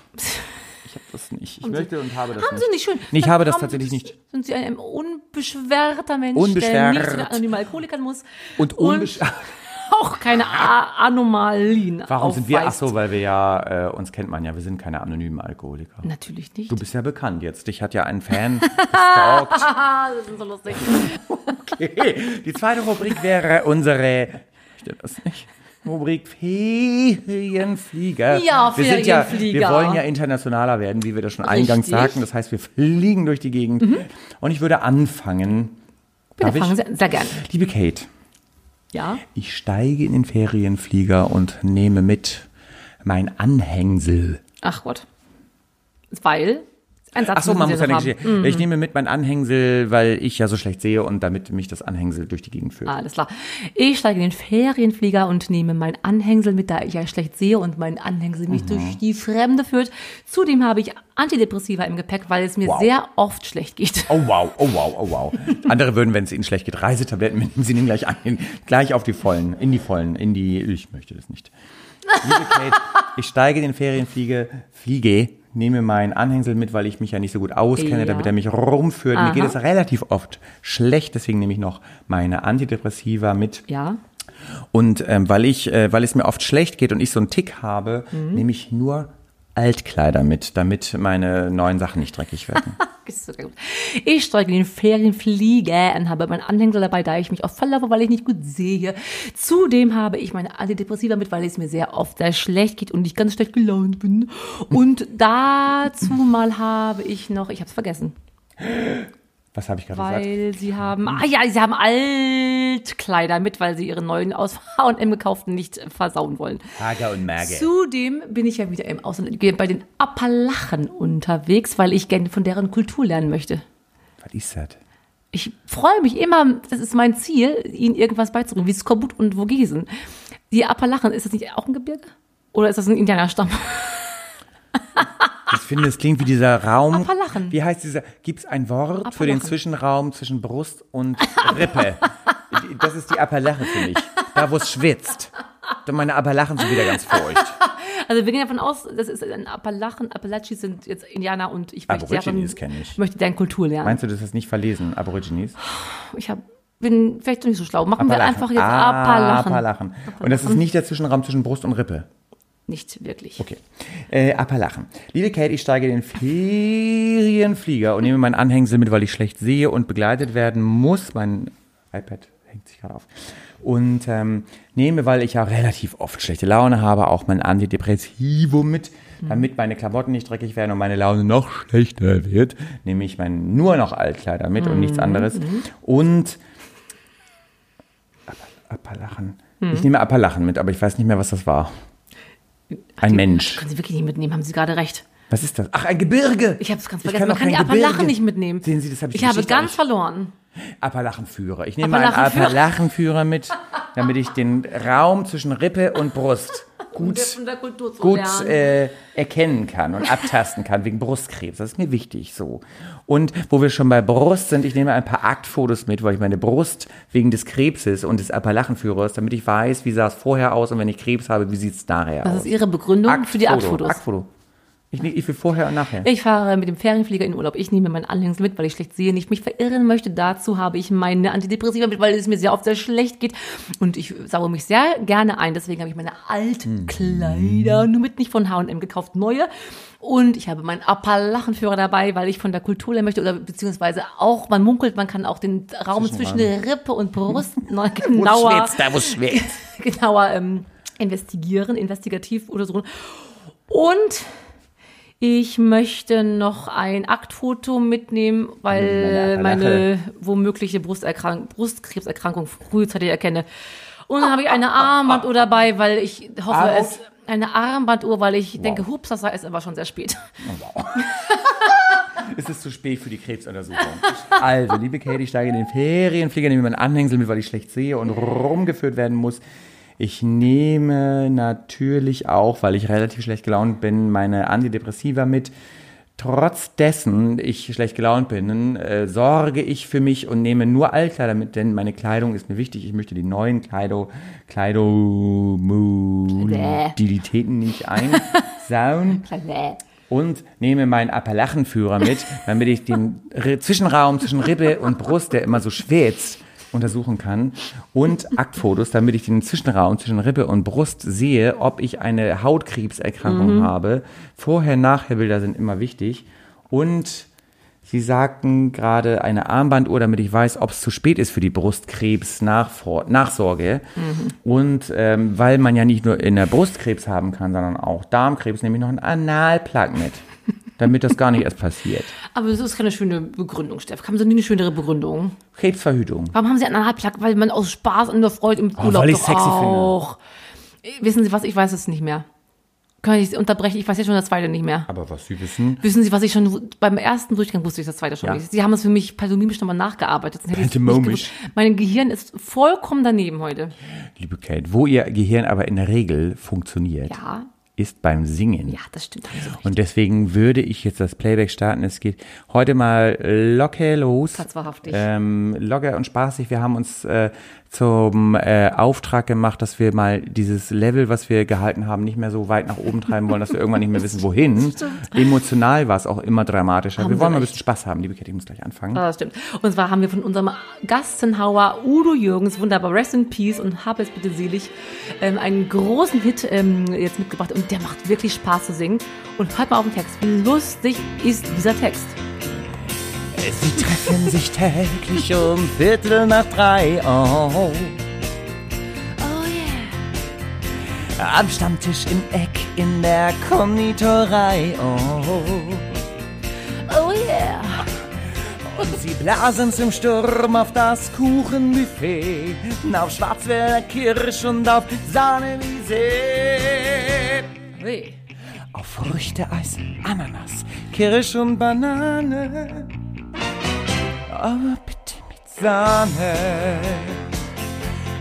ich habe das nicht. Ich möchte und habe das Haben nicht. Sie nicht schön? Nee, ich habe das Haben- tatsächlich nicht. Sind Sie ein unbeschwerter Mensch, Unbeschwert. der nicht zu den anonymen Alkoholikern muss Und unbesch- <laughs> auch keine A Anomalien Warum sind wir? Ach aufweist. so, weil wir ja, äh, uns kennt man ja, wir sind keine anonymen Alkoholiker. Natürlich nicht. Du bist ja bekannt jetzt. Dich hat ja ein Fan <laughs> gestalkt. Ah, <laughs> das ist so lustig. Okay. Die zweite Rubrik wäre unsere, stimmt das nicht? Rubrik Ferienflieger. Ja, wir sind ja, wir Ferienflieger. wollen ja internationaler werden, wie wir das schon eingangs Richtig. Mhm. sagten. Das heißt, wir fliegen durch die Gegend. Und ich würde anfangen. Bitte Darf ich? fangen Sie sehr gerne. Liebe Kate, Ja? ich steige in den Ferienflieger und nehme mit mein Anhängsel. Ach Gott. Weil, ein Satz Ach so, man muss ja nicht. noch haben. Ich nehme mit mein Anhängsel, weil ich ja so schlecht sehe und damit mich das Anhängsel durch die Gegend führt. Alles klar. Ich steige in den Ferienflieger und nehme mein Anhängsel mit, da ich ja schlecht sehe und mein Anhängsel mich Mhm. durch die Fremde führt. Zudem habe ich Antidepressiva im Gepäck, weil es mir Wow. sehr oft schlecht geht. Oh wow, oh wow, oh wow. Andere würden, wenn es ihnen schlecht geht, Reisetabletten mitnehmen, sie nehmen gleich ein, gleich auf die vollen, in die vollen, in die, ich möchte das nicht. Liebe Kate, <laughs> ich steige in den Ferienfliege, fliege, nehme meinen Anhängsel mit, weil ich mich ja nicht so gut auskenne, Ja. damit er mich rumführt. Mir Aha. geht es relativ oft schlecht, deswegen nehme ich noch meine Antidepressiva mit. Ja? Und ähm, weil ich, äh, weil es mir oft schlecht geht und ich so einen Tick habe, Mhm. nehme ich nur Altkleider mit, damit meine neuen Sachen nicht dreckig werden. <laughs> Ich in den Ferienflieger und habe meinen Anhängsel dabei, da ich mich oft verlaufe, weil ich nicht gut sehe. Zudem habe ich meine Antidepressiva mit, weil es mir sehr oft sehr schlecht geht und ich ganz schlecht gelaunt bin. Und dazu mal habe ich noch, ich habe es vergessen, <laughs> Was habe ich gerade gesagt? weil sie haben, ah ja, sie haben Altkleider mit, weil sie ihre neuen aus H&M gekauften nicht versauen wollen. Hager und Merge. Zudem bin ich ja wieder im Ausland bei den Appalachen unterwegs, weil ich gerne von deren Kultur lernen möchte. Was ist das? Ich freue mich immer, das ist mein Ziel, ihnen irgendwas beizubringen, wie Skorbut und Vogesen. Die Appalachen, ist das nicht auch ein Gebirge? Oder ist das ein Indianerstamm? <laughs> Ich finde, es klingt wie dieser Raum. Appalachen. Wie heißt dieser? Gibt es ein Wort für den Appalachen. Zwischenraum zwischen Brust und Rippe? <laughs> das ist die Appalache für mich. Da, wo es schwitzt. Meine Appalachen sind wieder ganz feucht. Also wir gehen davon aus, das ist ein Appalachen. Appalachi sind jetzt Indianer und ich möchte Aborigines deren, kenn ich. möchte deren Kultur lernen. Meinst du, das ist nicht verlesen, Aborigines? ich hab, bin vielleicht noch nicht so schlau. Machen wir Appalachen. einfach jetzt ah, Appalachen. Appalachen. Und das ist nicht der Zwischenraum zwischen Brust und Rippe. Nicht wirklich. Okay. Äh, Appalachen. Liebe Kate, ich steige in den Ferienflieger und nehme mein Anhängsel mit, weil ich schlecht sehe und begleitet werden muss. Mein iPad hängt sich gerade auf. Und ähm, nehme, weil ich ja relativ oft schlechte Laune habe, auch mein Antidepressivo mit, damit meine Klamotten nicht dreckig werden und meine Laune noch schlechter wird, nehme ich mein, nur noch Altkleider mit und nichts anderes. Und App- Appalachen. Ich nehme Appalachen mit, aber ich weiß nicht mehr, was das war. Ein Mensch. Können Sie wirklich nicht mitnehmen, haben Sie gerade recht. Was ist das? Ach, ein Gebirge. Ich habe es ganz vergessen. kann Man kann die kein Appalachen Gebirge. nicht mitnehmen. Sehen Sie, das habe ich Ich die habe ganz auch verloren. Appalachenführer. Ich nehme einen. Appalachenführer mit, damit ich den Raum zwischen Rippe und Brust gut, gut äh, erkennen kann und abtasten kann wegen Brustkrebs. Das ist mir wichtig so. Und wo wir schon bei Brust sind, ich nehme ein paar Aktfotos mit, weil ich meine Brust wegen des Krebses und des Appalachenführers, damit ich weiß, wie sah es vorher aus und wenn ich Krebs habe, wie sieht es nachher Was aus. ist Ihre Begründung für die Aktfotos? Aktfoto. Ich, ich will vorher und nachher. Ich fahre mit dem Ferienflieger in Urlaub. Ich nehme mein Anhängsel mit, weil ich schlecht sehe, nicht mich verirren möchte. Dazu habe ich meine Antidepressiva mit, weil es mir sehr oft sehr schlecht geht. Und ich saue mich sehr gerne ein. Deswegen habe ich meine alten Kleider nur mit, nicht von H&M gekauft, neue. Und ich habe meinen Appalachenführer dabei, weil ich von der Kultur lernen möchte. Oder beziehungsweise auch, man munkelt, man kann auch den Raum zwischen der Rippe und Brust <laughs> noch genauer da wo es schwitzt. <laughs> genauer ähm, investigieren, investigativ oder so. Und ich möchte noch ein Aktfoto mitnehmen, weil Meine womögliche Brusterkrank Brustkrebserkrankung frühzeitig erkenne. Und dann habe ich eine Armbanduhr dabei, weil ich hoffe, Armut? es eine Armbanduhr, weil ich denke, hups, das war es aber schon sehr spät. <laughs> ist es zu spät für die Krebsuntersuchung. Also, liebe Katie, ich steige in den Ferienflieger, nehme meinen Anhängsel mit, weil ich schlecht sehe und rumgeführt werden muss. Ich nehme natürlich auch, weil ich relativ schlecht gelaunt bin, meine Antidepressiva mit. Trotz dessen ich schlecht gelaunt bin, äh, sorge ich für mich und nehme nur Altkleider mit, denn meine Kleidung ist mir wichtig. Ich möchte die neuen Kleido, Kleidomodalitäten nicht einsauen. <laughs> Und nehme meinen Appalachenführer mit, damit ich den Zwischenraum zwischen Rippe und Brust, der immer so schwitzt, untersuchen kann und <laughs> Aktfotos, damit ich den Zwischenraum zwischen Rippe und Brust sehe, ob ich eine Hautkrebserkrankung habe. Vorher, nachher Bilder sind immer wichtig und Sie sagten gerade eine Armbanduhr, damit ich weiß, ob es zu spät ist für die Brustkrebs-Nachsorge. Und ähm, weil man ja nicht nur in der Brust Krebs haben kann, sondern auch Darmkrebs, nehme ich noch einen Analplug mit, damit das gar nicht erst passiert. Aber das ist keine schöne Begründung, Steff. Haben Sie nie eine schönere Begründung? Krebsverhütung. Warum haben Sie einen Analplug? Weil man aus Spaß und der Freude im Urlaub Oh, weil ich's doch sexy finde. auch. Wissen Sie was? Ich weiß es nicht mehr. Kann ich Sie unterbrechen? Ich weiß jetzt schon das zweite nicht mehr. Aber was Sie wissen, Wissen Sie, was ich schon beim ersten Durchgang wusste ich das zweite schon Ja. nicht. Sie haben es für mich pantomimisch nochmal nachgearbeitet. Pantomimisch. Mein Gehirn ist vollkommen daneben heute. liebe Kate, wo Ihr Gehirn aber in der Regel funktioniert, Ja, ist beim Singen. ja, das stimmt. Recht. Und deswegen würde ich jetzt das Playback starten. Es geht heute mal locker los. Tatswahrhaftig. Ähm, locker und spaßig. Wir haben uns äh, zum äh, Auftrag gemacht, dass wir mal dieses Level, was wir gehalten haben, nicht mehr so weit nach oben treiben wollen, dass wir irgendwann nicht mehr wissen, wohin. <laughs> Emotional war es auch immer dramatischer. Haben wir wollen mal ein bisschen Spaß haben. Liebe Kate, ich muss gleich anfangen. Ah, das stimmt. Und zwar haben wir von unserem Gassenhauer Udo Jürgens, wunderbar, Rest in Peace und hab es bitte selig, ähm, einen großen Hit ähm, jetzt mitgebracht. Und der macht wirklich Spaß zu singen. Und hört mal auf den Text. Wie lustig ist dieser Text? Sie treffen sich täglich um Viertel nach drei. Oh. Oh yeah. Am Stammtisch im Eck in der Konditorei. Oh. Oh yeah. Und sie blasen zum Sturm auf das Kuchenbuffet, auf Schwarzwälder Kirsch und auf Sahnewiese. Hey. Auf Früchteeis, Ananas, Kirsch und Banane. Aber bitte mit Sahne.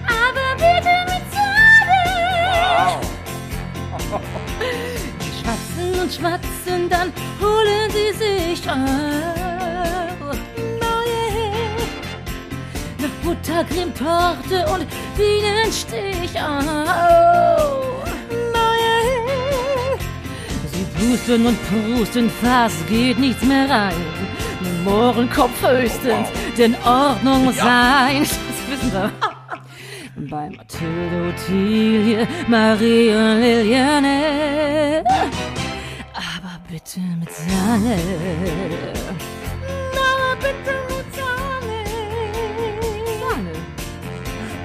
Aber bitte mit Sahne. Die schwatzen und schwatzen, dann holen sie sich yeah. Mit Buttercreme, Torte und Bienenstich. Oh. Sie pusten und prusten, fast geht nichts mehr rein. Mohrenkopf höchstens, denn Ordnung muss sein. <laughs> Das wissen wir. Bei Mathilde, Ottilie, Marie und Liliane. Aber bitte mit Sahne. Aber bitte mit Sahne. Sahne.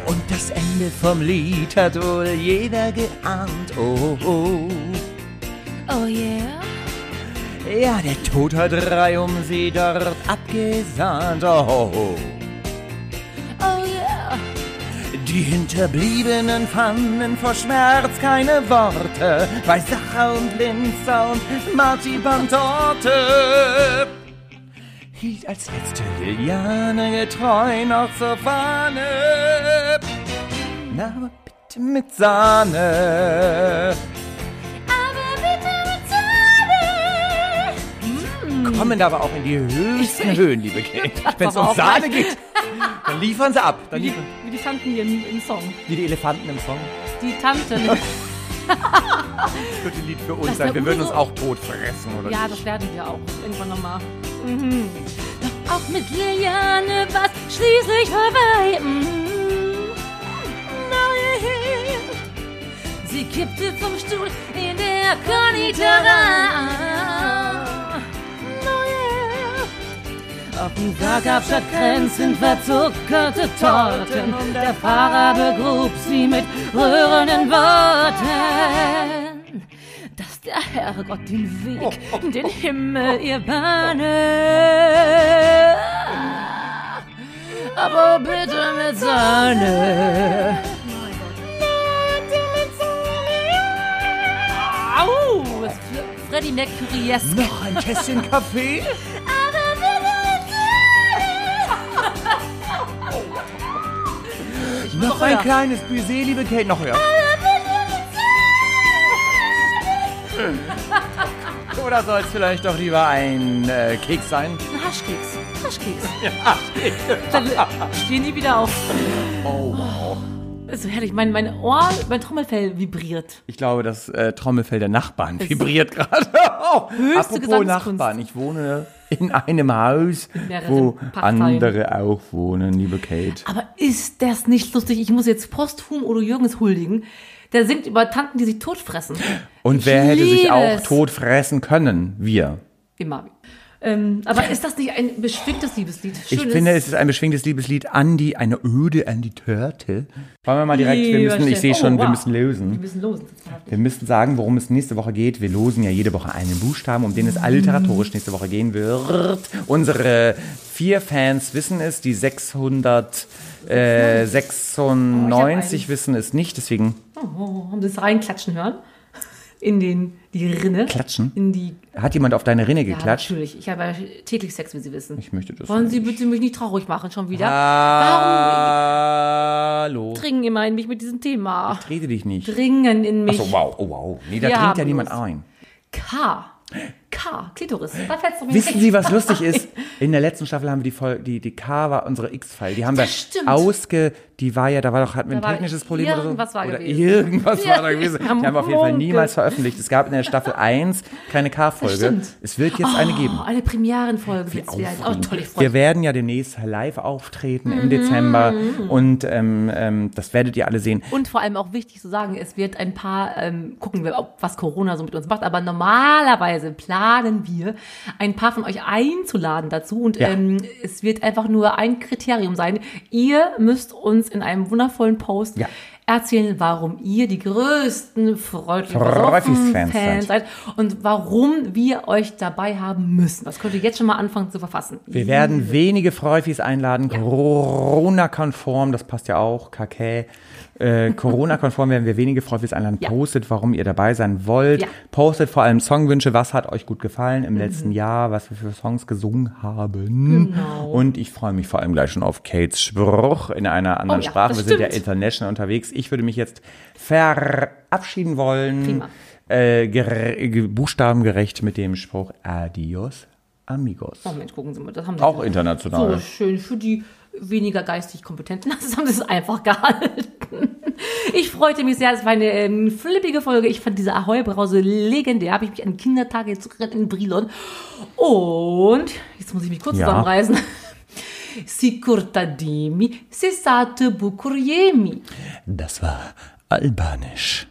Und das Ende vom Lied hat wohl jeder geahnt. Oh, oh. Oh yeah. Ja, der Tod hat drei um sie dort abgesandt. Oh, oh. Oh yeah. Die Hinterbliebenen fanden vor Schmerz keine Worte bei Sacher und Linzer und Marzipantorte. Hielt als letzte Liliane getreu noch zur Fahne. Na, bitte mit Sahne. Kommen aber auch in die höchsten Höhen, liebe Kate. <laughs> Wenn es um Sahne geht, dann liefern sie ab. Dann Wie die, liefern wie die Tanten hier im, im Song. wie die Elefanten im Song. Die Tanten. <laughs> Das könnte ein Lied für uns Das sein. Wir würden uns auch tot fressen, oder? Ja, das werden wir auch irgendwann nochmal. Mhm. Doch auch mit Liliane war's schließlich vorbei. Mhm. Sie kippte vom Stuhl in der Konditorei. Auf dem gab statt Grenzen verzuckerte Torten und der Pfarrer begrub sie mit rührenden Worten dass der Herrgott den Weg, den Himmel ihr bahne. Aber bitte mit Sahne. Au, Freddie Mercury-esk. Noch ein Tässchen Kaffee? <laughs> mit Noch ein kleines Baiser, liebe Kate. Noch höher. <laughs> Oder soll es vielleicht doch lieber ein äh, Keks sein? Ein Haschkeks. Haschkeks. <laughs> Ja, Dann stehen die wieder auf. Oh, wow. Ist so herrlich. Mein, mein Ohr, mein Trommelfell vibriert. Ich glaube, das äh, Trommelfell der Nachbarn vibriert gerade. oh, Höchste apropos. Nachbarn, ich wohne in einem Haus, wo Parteien. andere auch wohnen, liebe Kate. Aber ist das nicht lustig? Ich muss jetzt posthum Udo Jürgens huldigen. Der singt über Tanten, die sich totfressen. Und Ich wer hätte sich auch es. tot fressen können? Wir. Immer. Ähm, aber ist das nicht ein beschwingtes Liebeslied? Ich Schönes- finde, es ist ein beschwingtes Liebeslied an die, eine Öde an die Törte. Wollen wir mal direkt, wir müssen, ich sehe schon, Oh, wir wow. müssen Wir lösen. müssen losen. Wir müssen sagen, worum es nächste Woche geht. Wir losen ja jede Woche einen Buchstaben, um den es alliteratorisch nächste Woche gehen wird. Unsere vier Fans wissen es, die 696 wissen es nicht, deswegen Oh, haben Sie es reinklatschen hören? In den, die Rinne. Klatschen? In die, hat jemand auf deine Rinne ja, geklatscht. natürlich. Ich habe ja täglich Sex, wie Sie wissen. Ich möchte das Wollen Sie nicht. bitte mich nicht traurig machen schon wieder? Hallo. Warum dringen immer in mich mit diesem Thema? Trete dich nicht. Dringen in mich. Achso, wow, oh wow. Nee, da Wir dringt ja niemand ein. K. K. Klitoris. Da fällt's doch mir Wissen. Sie, was lustig ist? In der letzten Staffel haben wir die Folge, die, die K war unsere X-File. Die haben wir Das stimmt. ausge, die war ja, da war doch, hatten wir ein technisches Problem oder so. irgendwas war oder gewesen. irgendwas war da gewesen. Die haben wir auf jeden Fall Munkel. niemals veröffentlicht. Es gab in der Staffel 1 keine K-Folge. stimmt. Es wird jetzt eine geben. Oh, eine Premierenfolge wird's wieder. Oh, toll, ich Wir mich. werden ja demnächst live auftreten Mhm. im Dezember und ähm, ähm, das werdet ihr alle sehen. Und vor allem auch wichtig zu sagen, es wird ein paar, ähm, gucken wir, ob, was Corona so mit uns macht, aber normalerweise planen wir, ein paar von euch einzuladen dazu und Ja. ähm, es wird einfach nur ein Kriterium sein. Ihr müsst uns in einem wundervollen Post Ja. erzählen, warum ihr die größten freundlichen Freufis-Fans Fans seid. und warum wir euch dabei haben müssen. Das könnt ihr jetzt schon mal anfangen zu verfassen. Wir werden wenige Freufis einladen, Corona-konform, das passt ja auch, KK. Äh, Corona-konform werden wir wenige Freufis einladen. Ja. Postet, warum ihr dabei sein wollt. Ja. Postet vor allem Songwünsche, was hat euch gut gefallen im letzten Jahr, was wir für Songs gesungen haben. Genau. Und ich freue mich vor allem gleich schon auf Kates Spruch in einer anderen Oh ja, Sprache. Wir sind ja stimmt. international unterwegs. Ich würde mich jetzt verabschieden wollen. Prima. Äh, ger- ge- buchstabengerecht mit dem Spruch Adios, amigos. Oh Mensch, gucken Sie mal, das haben Sie Auch international. So schön für die weniger geistig Kompetenten. <laughs> Das haben sie es einfach gehalten. Ich freute mich sehr. Es war eine ähm, flippige Folge. Ich fand diese Ahoi-Brause legendär. Habe ich mich an Kindertage zurückerinnert in Brilon. Und jetzt muss ich mich kurz Ja. zusammenreißen. <laughs> Si sate bucuriemi. Das war albanisch.